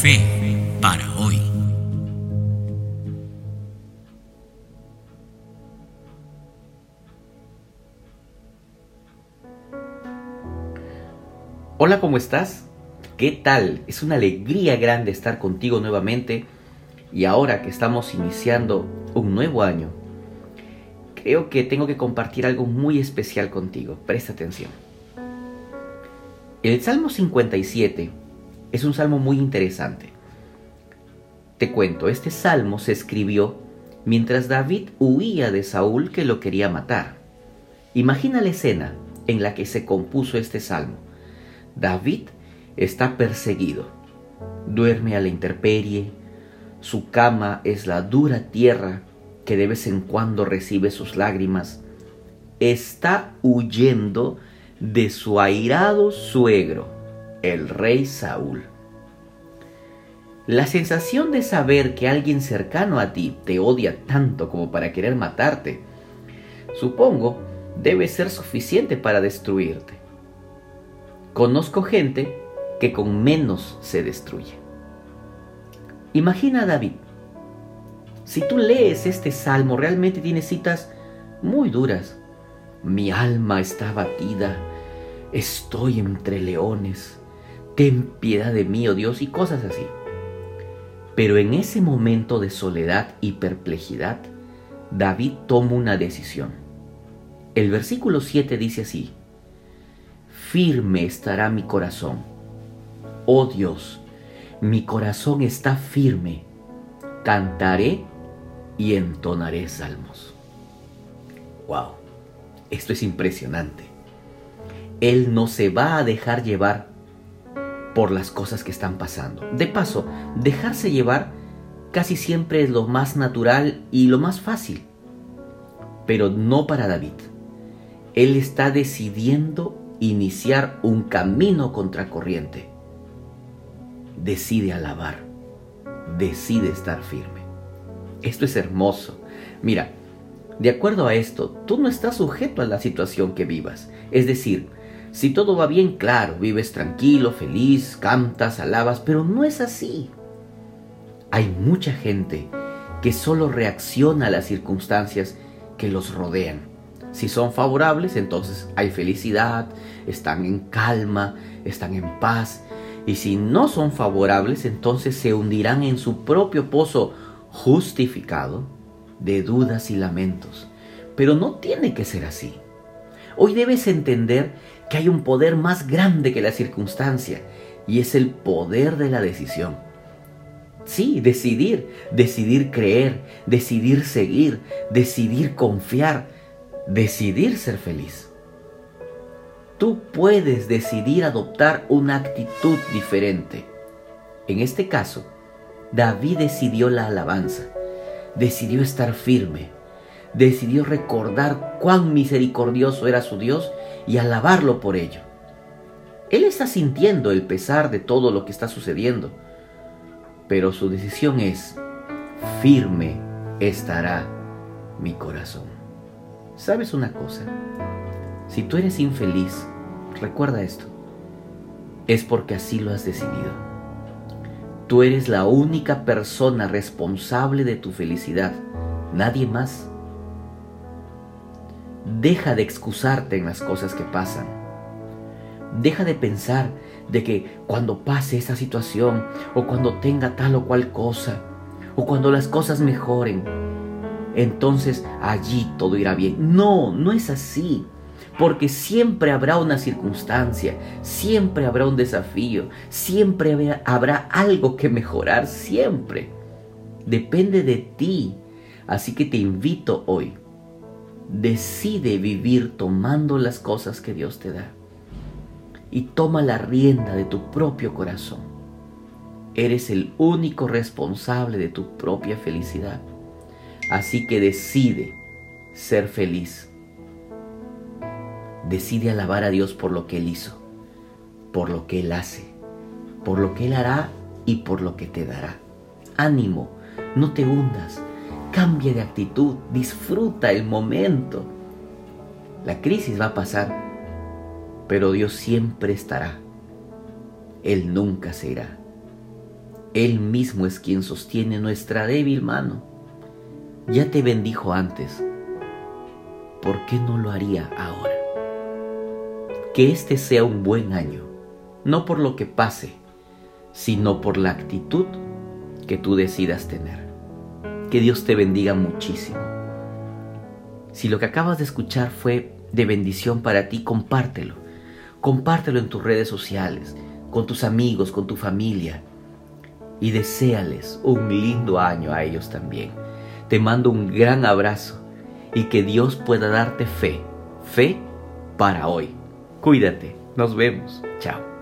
Fe para hoy. Hola, ¿cómo estás? ¿Qué tal? Es una alegría grande estar contigo nuevamente y ahora que estamos iniciando un nuevo año, creo que tengo que compartir algo muy especial contigo. Presta atención. El Salmo 57 es un salmo muy interesante. Te cuento, este salmo se escribió mientras David huía de Saúl que lo quería matar. Imagina la escena en la que se compuso este salmo. David está perseguido, duerme a la intemperie, su cama es la dura tierra que de vez en cuando recibe sus lágrimas, está huyendo de su airado suegro, el rey Saúl. La sensación de saber que alguien cercano a ti te odia tanto como para querer matarte, supongo, debe ser suficiente para destruirte. Conozco gente que con menos se destruye. Imagina a David. Si tú lees este salmo, realmente tiene citas muy duras. Mi alma está abatida, estoy entre leones, ten piedad de mí, oh Dios, y cosas así. Pero en ese momento de soledad y perplejidad, David toma una decisión. El versículo 7 dice así, firme estará mi corazón. Oh Dios, mi corazón está firme. Cantaré y entonaré salmos. Wow, esto es impresionante. Él no se va a dejar llevar por las cosas que están pasando. De paso, dejarse llevar casi siempre es lo más natural y lo más fácil. Pero no para David. Él está decidiendo iniciar un camino contracorriente. Decide alabar, decide estar firme. Esto es hermoso. Mira, de acuerdo a esto, tú no estás sujeto a la situación que vivas. Es decir, si todo va bien, claro, vives tranquilo, feliz, cantas, alabas, pero no es así. Hay mucha gente que solo reacciona a las circunstancias que los rodean. Si son favorables, entonces hay felicidad, están en calma, están en paz. Y si no son favorables, entonces se hundirán en su propio pozo justificado de dudas y lamentos. Pero no tiene que ser así. Hoy debes entender que hay un poder más grande que la circunstancia y es el poder de la decisión. Sí, decidir, decidir creer, decidir seguir, decidir confiar, decidir ser feliz. Tú puedes decidir adoptar una actitud diferente. En este caso, David decidió la alabanza, decidió estar firme, decidió recordar cuán misericordioso era su Dios y alabarlo por ello. Él está sintiendo el pesar de todo lo que está sucediendo, pero su decisión es, firme estará mi corazón. ¿Sabes una cosa? Si tú eres infeliz, recuerda esto, es porque así lo has decidido. Tú eres la única persona responsable de tu felicidad, nadie más. Deja de excusarte en las cosas que pasan. Deja de pensar de que cuando pase esa situación o cuando tenga tal o cual cosa o cuando las cosas mejoren, entonces allí todo irá bien. No, no es así. Porque siempre habrá una circunstancia, siempre habrá un desafío, siempre habrá algo que mejorar, siempre. Depende de ti. Así que te invito hoy decide vivir tomando las cosas que Dios te da. Y toma la rienda de tu propio corazón. Eres el único responsable de tu propia felicidad. Así que decide ser feliz. Decide alabar a Dios por lo que Él hizo, por lo que Él hace, por lo que Él hará y por lo que te dará. Ánimo, no te hundas, Cambia de actitud, disfruta el momento. La crisis va a pasar, pero Dios siempre estará. Él nunca se irá. Él mismo es quien sostiene nuestra débil mano. Ya te bendijo antes. ¿Por qué no lo haría ahora? Que este sea un buen año, no por lo que pase, sino por la actitud que tú decidas tener. Que Dios te bendiga muchísimo. Si lo que acabas de escuchar fue de bendición para ti, compártelo. Compártelo en tus redes sociales, con tus amigos, con tu familia. Y deséales un lindo año a ellos también. Te mando un gran abrazo y que Dios pueda darte fe. Fe para hoy. Cuídate. Nos vemos. Chao.